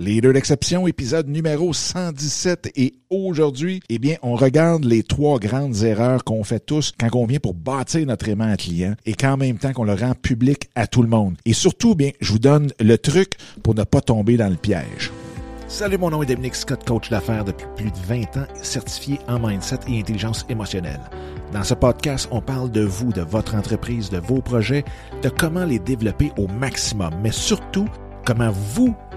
Leader d'exception, épisode numéro 117. Et aujourd'hui, eh bien, on regarde les trois grandes erreurs qu'on fait tous quand on vient pour bâtir notre aimant à client et qu'en même temps qu'on le rend public à tout le monde. Et surtout, bien, je vous donne le truc pour ne pas tomber dans le piège. Salut, mon nom est Dominique Scott, coach d'affaires depuis plus de 20 ans, certifié en mindset et intelligence émotionnelle. Dans ce podcast, on parle de vous, de votre entreprise, de vos projets, de comment les développer au maximum, mais surtout, comment vous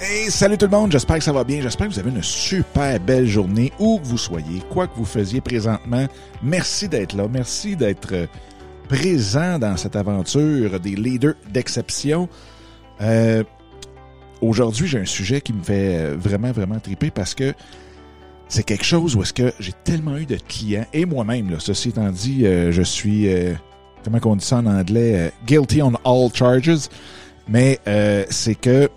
Hey, salut tout le monde, j'espère que ça va bien, j'espère que vous avez une super belle journée où que vous soyez, quoi que vous faisiez présentement. Merci d'être là, merci d'être euh, présent dans cette aventure des leaders d'exception. Euh, Aujourd'hui, j'ai un sujet qui me fait euh, vraiment, vraiment triper parce que c'est quelque chose où est-ce que j'ai tellement eu de clients, et moi-même, ceci étant dit, je suis, comment on dit ça en anglais, guilty on all charges, mais c'est que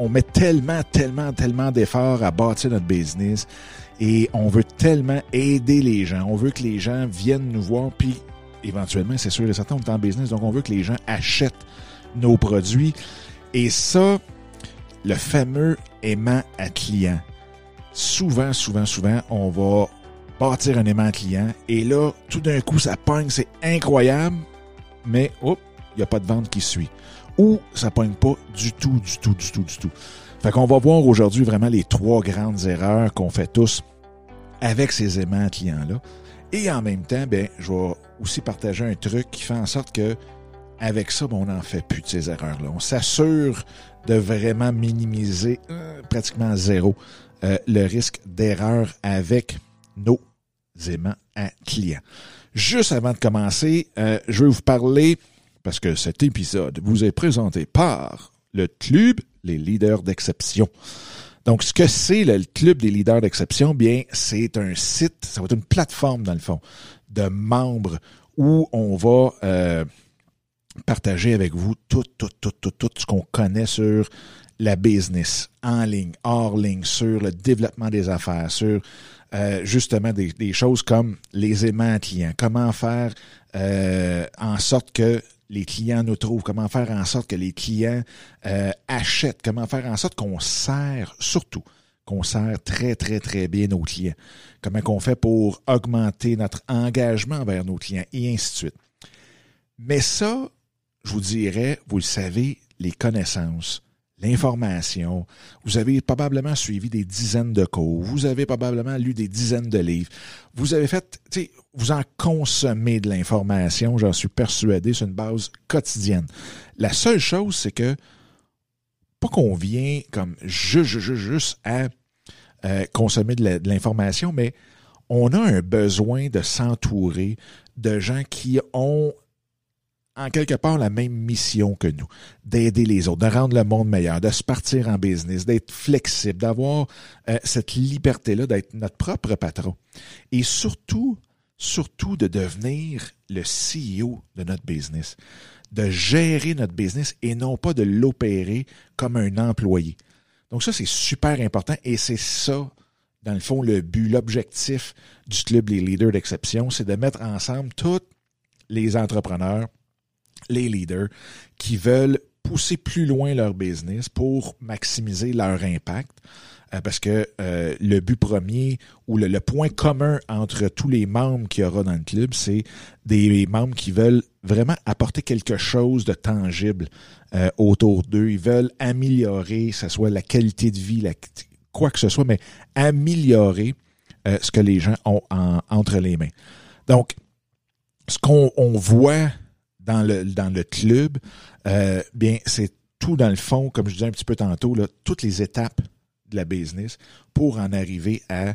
on met tellement, tellement, tellement d'efforts à bâtir notre business et on veut tellement aider les gens. On veut que les gens viennent nous voir, puis éventuellement, c'est sûr et certain, on est en business, donc on veut que les gens achètent nos produits. Et ça, le fameux aimant à client. Souvent, souvent, souvent, on va bâtir un aimant à client et là, tout d'un coup, ça pogne, c'est incroyable, mais il n'y a pas de vente qui suit ou ça pogne pas du tout, du tout, du tout, du tout. Fait qu'on va voir aujourd'hui vraiment les trois grandes erreurs qu'on fait tous avec ces aimants clients-là. Et en même temps, ben, je vais aussi partager un truc qui fait en sorte que avec ça, ben, on n'en fait plus de ces erreurs-là. On s'assure de vraiment minimiser euh, pratiquement zéro euh, le risque d'erreur avec nos aimants à clients. Juste avant de commencer, euh, je vais vous parler parce que cet épisode vous est présenté par le Club Les Leaders d'Exception. Donc, ce que c'est le Club des Leaders d'Exception, bien, c'est un site, ça va être une plateforme, dans le fond, de membres où on va euh, partager avec vous tout, tout, tout, tout, tout ce qu'on connaît sur la business, en ligne, hors ligne, sur le développement des affaires, sur euh, justement des, choses comme les aimants clients, comment faire euh, en sorte que les clients nous trouvent, comment faire en sorte que les clients euh, achètent, comment faire en sorte qu'on sert, surtout, qu'on sert très, très, très bien nos clients, comment qu'on fait pour augmenter notre engagement envers nos clients, et ainsi de suite. Mais ça, je vous dirais, vous le savez, les connaissances, l'information. Vous avez probablement suivi des dizaines de cours. Vous avez probablement lu des dizaines de livres. Vous avez fait, tu sais, vous en consommez de l'information, j'en suis persuadé, sur une base quotidienne. La seule chose, c'est que, pas qu'on vient comme juste, juste, juste à euh, consommer de l'information, mais on a un besoin de s'entourer de gens qui ont en quelque part la même mission que nous, d'aider les autres, de rendre le monde meilleur, de se partir en business, d'être flexible, d'avoir euh, cette liberté-là, d'être notre propre patron. Et surtout, surtout de devenir le CEO de notre business, de gérer notre business et non pas de l'opérer comme un employé. Donc ça, c'est super important et c'est ça, dans le fond, le but, l'objectif du Club Les Leaders d'Exception, c'est de mettre ensemble tous les entrepreneurs, les leaders qui veulent pousser plus loin leur business pour maximiser leur impact. Euh, parce que euh, le but premier ou le, point commun entre tous les membres qu'il y aura dans le club, c'est des membres qui veulent vraiment apporter quelque chose de tangible euh, autour d'eux. Ils veulent améliorer, que ce soit la qualité de vie, quoi que ce soit, mais améliorer ce que les gens ont entre les mains. Donc, ce qu'on voit dans le, dans le club, euh, bien, c'est tout dans le fond, comme je disais un petit peu tantôt, là, toutes les étapes de la business pour en arriver à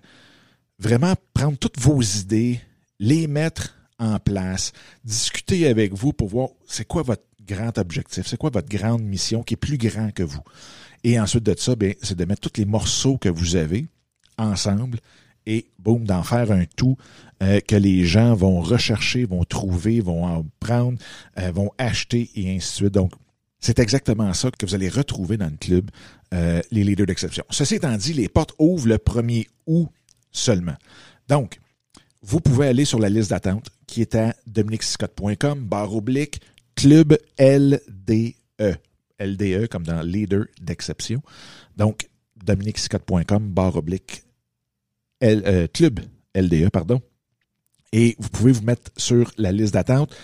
vraiment prendre toutes vos idées, les mettre en place, discuter avec vous pour voir c'est quoi votre grand objectif, c'est quoi votre grande mission qui est plus grand que vous. Et ensuite de ça, c'est de mettre tous les morceaux que vous avez ensemble et boum, d'en faire un tout euh, que les gens vont rechercher, vont trouver, vont en prendre, euh, vont acheter et ainsi de suite. Donc, c'est exactement ça que vous allez retrouver dans le club, euh, les leaders d'exception. Ceci étant dit, les portes ouvrent le 1er août seulement. Donc, vous pouvez aller sur la liste d'attente qui est à dominicscott.com, barre oblique, club LDE. LDE comme dans leader d'exception. Donc, dominicscott.com, barre oblique, euh, club LDE, pardon. Et vous pouvez vous mettre sur la liste d'attente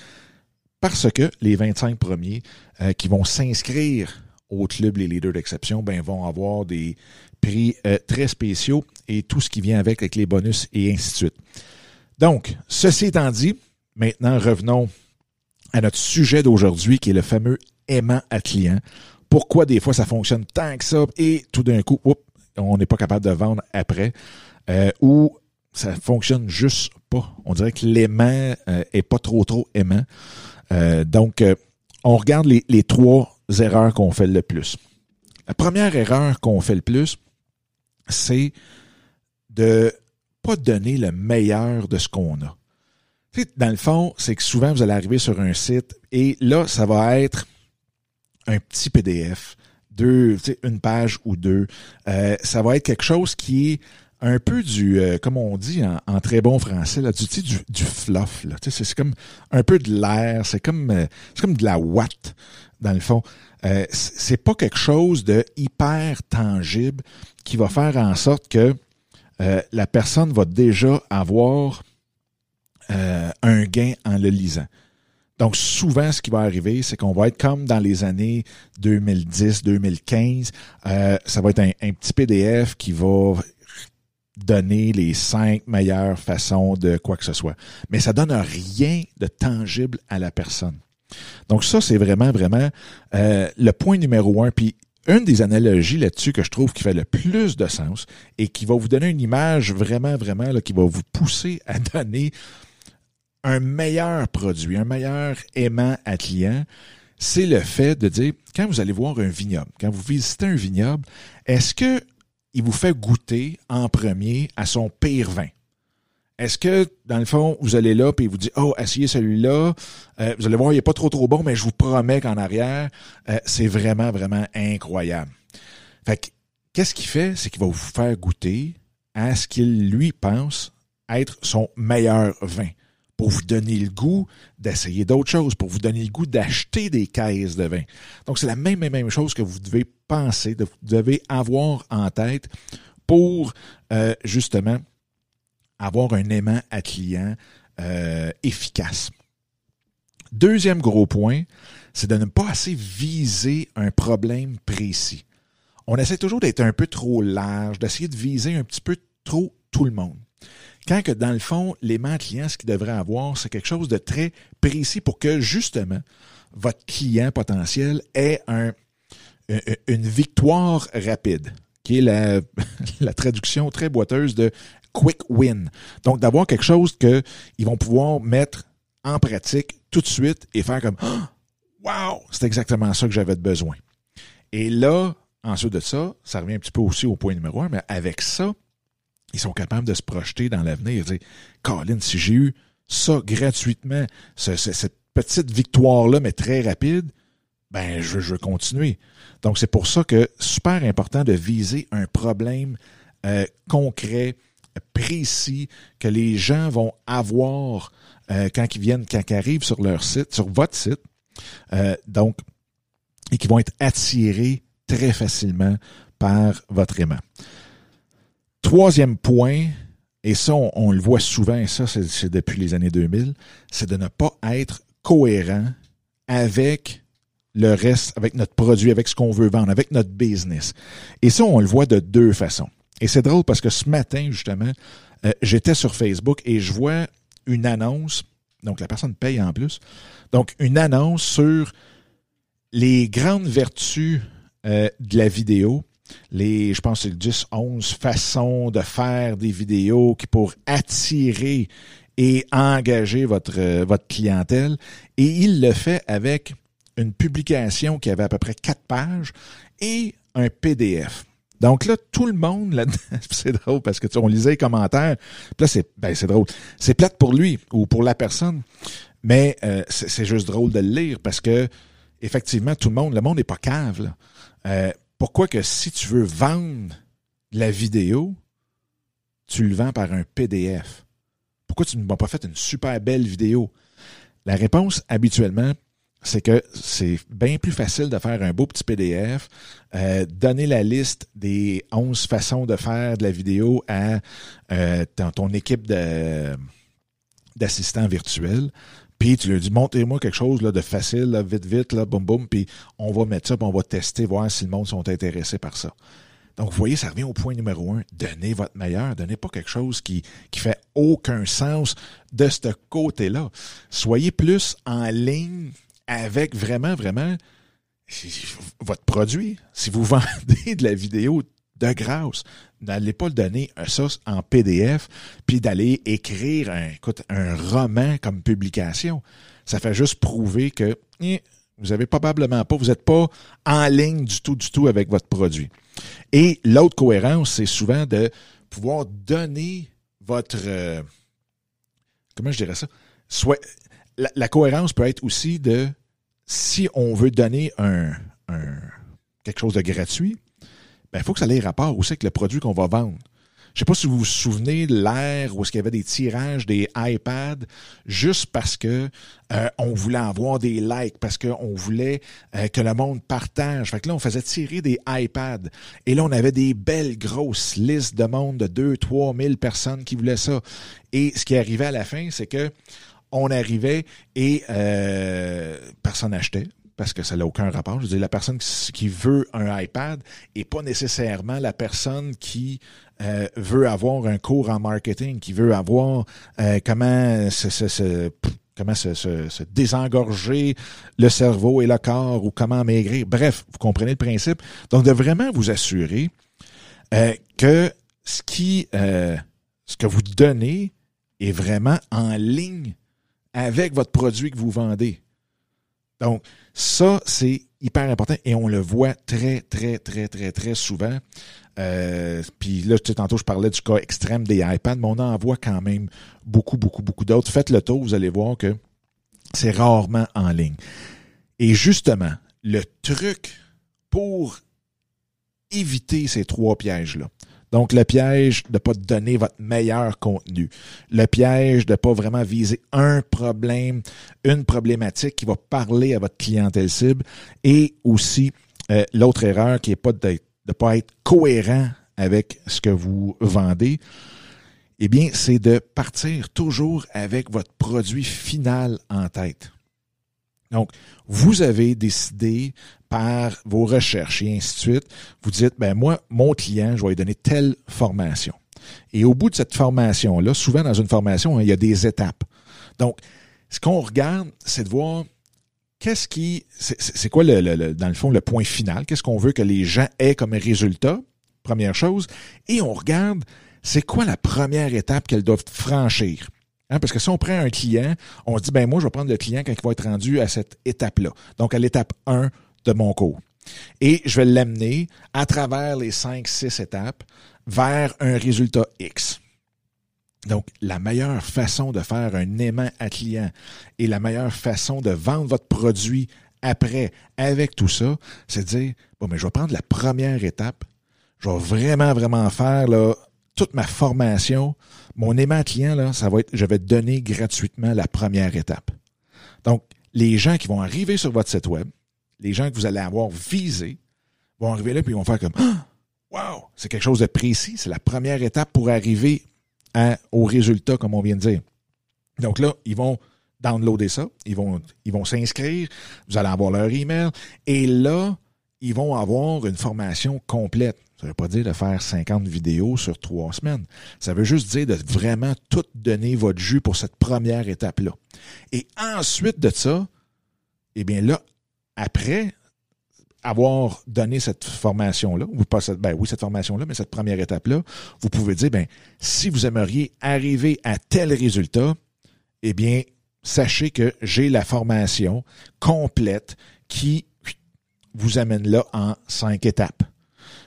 parce que les 25 premiers euh, qui vont s'inscrire au club Les Leaders d'Exception ben, vont avoir des prix euh, très spéciaux et tout ce qui vient avec, avec les bonus et ainsi de suite. Donc, ceci étant dit, maintenant revenons à notre sujet d'aujourd'hui qui est le fameux aimant à client. Pourquoi des fois ça fonctionne tant que ça et tout d'un coup, on n'est pas capable de vendre après? Euh, ou ça fonctionne juste pas. On dirait que l'aimant euh, est pas trop trop aimant. Euh, donc, euh, on regarde les, les trois erreurs qu'on fait le plus. La première erreur qu'on fait le plus, c'est de pas donner le meilleur de ce qu'on a. Dans le fond, c'est que souvent, vous allez arriver sur un site et là, ça va être un petit PDF, deux, une page ou deux. Ça va être quelque chose qui est un peu du, euh, comme on dit en, très bon français, là, du, du, du fluff. Là. C'est, comme un peu de l'air, c'est comme, euh, c'est comme de la watt, dans le fond. Euh, c'est pas quelque chose de hyper tangible qui va faire en sorte que la personne va déjà avoir un gain en le lisant. Donc, souvent, ce qui va arriver, c'est qu'on va être comme dans les années 2010, 2015. ça va être un, un, petit PDF qui va donner les cinq meilleures façons de quoi que ce soit. Mais ça donne rien de tangible à la personne. Donc ça, c'est vraiment, vraiment euh, le point numéro un. Puis une des analogies là-dessus que je trouve qui fait le plus de sens et qui va vous donner une image vraiment, vraiment, qui va vous pousser à donner un meilleur produit, un meilleur aimant à client, c'est le fait de dire, quand vous allez voir un vignoble, quand vous visitez un vignoble, est-ce que il vous fait goûter en premier à son pire vin. Est-ce que, dans le fond, vous allez là et il vous dit Oh, essayez celui-là, euh, vous allez voir, il n'est pas trop trop bon, mais je vous promets qu'en arrière, euh, c'est vraiment, vraiment incroyable. Fait que, qu'est-ce qu'il fait? C'est qu'il va vous faire goûter à ce qu'il lui pense être son meilleur vin pour vous donner le goût d'essayer d'autres choses, pour vous donner le goût d'acheter des caisses de vin. Donc, c'est la même, même chose que vous devez penser, vous devez avoir en tête pour euh, justement avoir un aimant à client euh, efficace. Deuxième gros point, c'est de ne pas assez viser un problème précis. On essaie toujours d'être un peu trop large, d'essayer de viser un petit peu trop tout le monde. Quand que dans le fond, l'aimant client, ce qu'il devrait avoir, c'est quelque chose de très précis pour que justement votre client potentiel ait un, une victoire rapide, qui est la, la traduction très boiteuse de quick win. Donc d'avoir quelque chose qu'ils vont pouvoir mettre en pratique tout de suite et faire comme Wow, c'est exactement ça que j'avais besoin. Et là, ensuite de ça, ça revient un petit peu aussi au point numéro un, mais avec ça, ils sont capables de se projeter dans l'avenir et dire Colin, si j'ai eu ça gratuitement, cette petite victoire-là, mais très rapide, ben je, veux continuer. Donc c'est pour ça que super important de viser un problème euh, concret, précis, que les gens vont avoir euh, quand ils viennent, quand ils arrivent sur leur site, sur votre site. Euh, donc, et qui vont être attirés très facilement par votre aimant. Troisième point, et ça, on, le voit souvent, et ça, c'est depuis les années 2000, c'est de ne pas être cohérent avec le reste, avec notre produit, avec ce qu'on veut vendre, avec notre business. Et ça, on le voit de deux façons. Et c'est drôle parce que ce matin, justement, euh, j'étais sur Facebook et je vois une annonce, donc la personne paye en plus, donc une annonce sur les grandes vertus euh, de la vidéo les, je pense, c'est 10, 11 façons de faire des vidéos qui pour attirer et engager votre, euh, votre clientèle. Et il le fait avec une publication qui avait à peu près quatre pages et un PDF. Donc là, tout le monde, c'est drôle parce que tu, on lisait les commentaires. Puis là, c'est ben, drôle. C'est plate pour lui ou pour la personne, mais euh, c'est juste drôle de le lire parce que effectivement, tout le monde, le monde n'est pas cave. Euh, pourquoi que si tu veux vendre la vidéo, tu le vends par un PDF? Pourquoi tu ne m'as pas fait une super belle vidéo? La réponse, habituellement, c'est que c'est bien plus facile de faire un beau petit PDF, euh, donner la liste des 11 façons de faire de la vidéo à euh, ton, équipe d'assistants virtuels. Puis tu lui dis, montez-moi quelque chose là, de facile, vite, vite, là, boum, boum, puis on va mettre ça, puis on va tester, voir si le monde sont intéressés par ça. Donc, vous voyez, ça revient au point numéro un. Donnez votre meilleur. Donnez pas quelque chose qui, qui fait aucun sens de ce côté-là. Soyez plus en ligne avec vraiment, vraiment votre produit. Si vous vendez de la vidéo de grâce, n'allez pas le donner ça en PDF, puis d'aller écrire un roman comme publication. Ça fait juste prouver que eh, vous avez probablement pas, vous n'êtes pas en ligne du tout, du tout avec votre produit. Et l'autre cohérence, c'est souvent de pouvoir donner votre euh, comment je dirais ça? Soit la, cohérence peut être aussi de si on veut donner un, quelque chose de gratuit, ben, il faut que ça ait rapport aussi avec le produit qu'on va vendre. Je sais pas si vous vous souvenez de l'ère où est-ce qu'il y avait des tirages des iPads juste parce que euh, on voulait avoir des likes, parce qu'on voulait euh, que le monde partage. Fait que là, on faisait tirer des iPads. Et là, on avait des belles grosses listes de monde de 2 3 000 personnes qui voulaient ça. Et ce qui arrivait à la fin, c'est que on arrivait et euh, personne n'achetait parce que ça n'a aucun rapport. Je veux dire, la personne qui veut un iPad est pas nécessairement la personne qui euh, veut avoir un cours en marketing, qui veut avoir euh, comment se, désengorger le cerveau et le corps ou comment maigrir. Bref, vous comprenez le principe. Donc, de vraiment vous assurer que ce qui ce que vous donnez est vraiment en ligne avec votre produit que vous vendez. Donc, ça, c'est hyper important et on le voit très, très, très, très, très souvent. Euh, puis là, tantôt, je parlais du cas extrême des iPads, mais on en voit quand même beaucoup, beaucoup, beaucoup d'autres. Faites le tour, vous allez voir que c'est rarement en ligne. Et justement, le truc pour éviter ces trois pièges-là, donc, le piège de pas donner votre meilleur contenu. Le piège de pas vraiment viser un problème, une problématique qui va parler à votre clientèle cible. Et aussi, euh, l'autre erreur qui est pas de ne pas être cohérent avec ce que vous vendez. Eh bien, c'est de partir toujours avec votre produit final en tête. Donc, vous avez décidé par vos recherches et ainsi de suite, vous dites, ben moi, mon client, je vais lui donner telle formation. Et au bout de cette formation-là, souvent dans une formation, hein, il y a des étapes. Donc, ce qu'on regarde, c'est de voir qu'est-ce qui, c'est quoi le, dans le fond le point final, qu'est-ce qu'on veut que les gens aient comme résultat, première chose, et on regarde c'est quoi la première étape qu'elles doivent franchir? Hein, parce que si on prend un client, on dit, ben moi, je vais prendre le client quand il va être rendu à cette étape-là. Donc, à l'étape 1 de mon cours. Et je vais l'amener à travers les 5, 6 étapes vers un résultat X. Donc, la meilleure façon de faire un aimant à client et la meilleure façon de vendre votre produit après avec tout ça, c'est de dire, bon, mais je vais prendre la première étape. Je vais vraiment, vraiment faire là, toute ma formation, mon aimant client, là, ça va être, je vais donner gratuitement la première étape. Donc, les gens qui vont arriver sur votre site web, les gens que vous allez avoir visés, vont arriver là puis ils vont faire comme ah! Wow! C'est quelque chose de précis. C'est la première étape pour arriver au résultat, comme on vient de dire. Donc là, ils vont downloader ça, ils vont, ils vont s'inscrire, vous allez avoir leur email, et là, ils vont avoir une formation complète. Ça veut pas dire de faire 50 vidéos sur trois semaines. Ça veut juste dire de vraiment tout donner votre jus pour cette première étape-là. Et ensuite de ça, eh bien là, après avoir donné cette formation-là, ou pas cette, ben oui, cette formation-là, mais cette première étape-là, vous pouvez dire, ben, si vous aimeriez arriver à tel résultat, eh bien, sachez que j'ai la formation complète qui vous amène là en cinq étapes.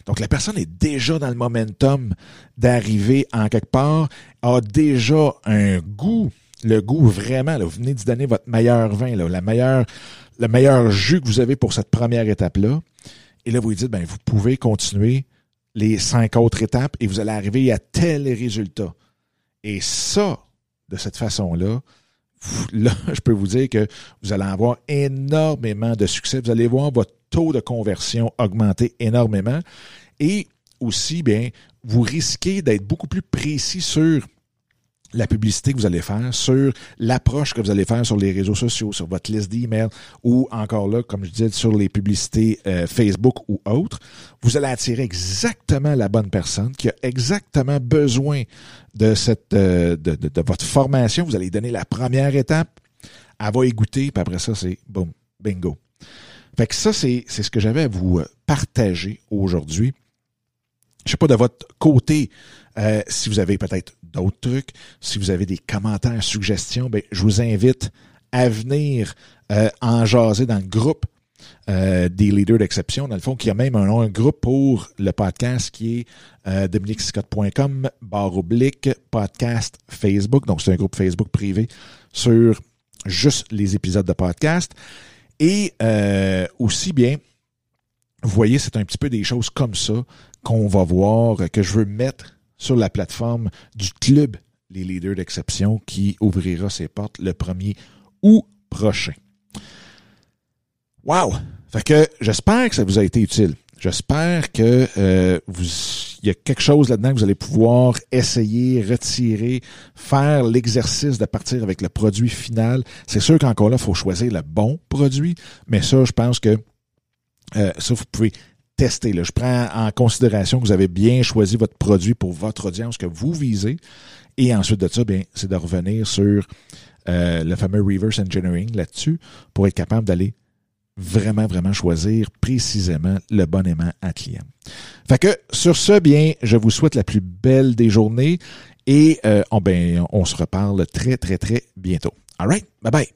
Donc la personne est déjà dans le momentum d'arriver en quelque part, a déjà un goût, le goût vraiment, là, vous venez de donner votre meilleur vin, là, la meilleure, le meilleur jus que vous avez pour cette première étape-là. Et là, vous dites, ben, vous pouvez continuer les cinq autres étapes et vous allez arriver à tel résultat. Et ça, de cette façon-là, là, je peux vous dire que vous allez avoir énormément de succès. Vous allez voir votre taux de conversion augmenter énormément. Et aussi, bien, vous risquez d'être beaucoup plus précis sur la publicité que vous allez faire, sur l'approche que vous allez faire sur les réseaux sociaux, sur votre liste d'emails ou encore là, comme je disais, sur les publicités euh, Facebook ou autres, vous allez attirer exactement la bonne personne qui a exactement besoin de cette euh, de, votre formation. Vous allez donner la première étape, elle va y goûter, puis après ça, c'est boum, bingo. Fait que ça, c'est, c'est ce que j'avais à vous euh, partager aujourd'hui. Je sais pas de votre côté euh, si vous avez peut-être d'autres trucs, si vous avez des commentaires, suggestions, ben, je vous invite à venir euh, en jaser dans le groupe euh, des leaders d'exception. Dans le fond, qui a même un, groupe pour le podcast qui est euh, dominicscott.com, barre oblique, podcast Facebook. Donc, c'est un groupe Facebook privé sur juste les épisodes de podcast. Et euh, aussi bien, vous voyez, c'est un petit peu des choses comme ça qu'on va voir, que je veux mettre sur la plateforme du club Les Leaders d'Exception qui ouvrira ses portes le 1er août prochain. Wow! Fait que j'espère que ça vous a été utile. J'espère que euh, vous il y a quelque chose là-dedans que vous allez pouvoir essayer, retirer, faire l'exercice de partir avec le produit final. C'est sûr qu'encore là, il faut choisir le bon produit, mais ça, je pense que euh, ça, vous pouvez tester. Là. Je prends en considération que vous avez bien choisi votre produit pour votre audience que vous visez. Et ensuite de ça, bien, c'est de revenir sur euh, le fameux reverse engineering là-dessus pour être capable d'aller vraiment, vraiment choisir précisément le bon aimant à client. Fait que sur ce, bien, je vous souhaite la plus belle des journées et euh, on, ben, on se reparle très, très, très bientôt. All right? Bye bye.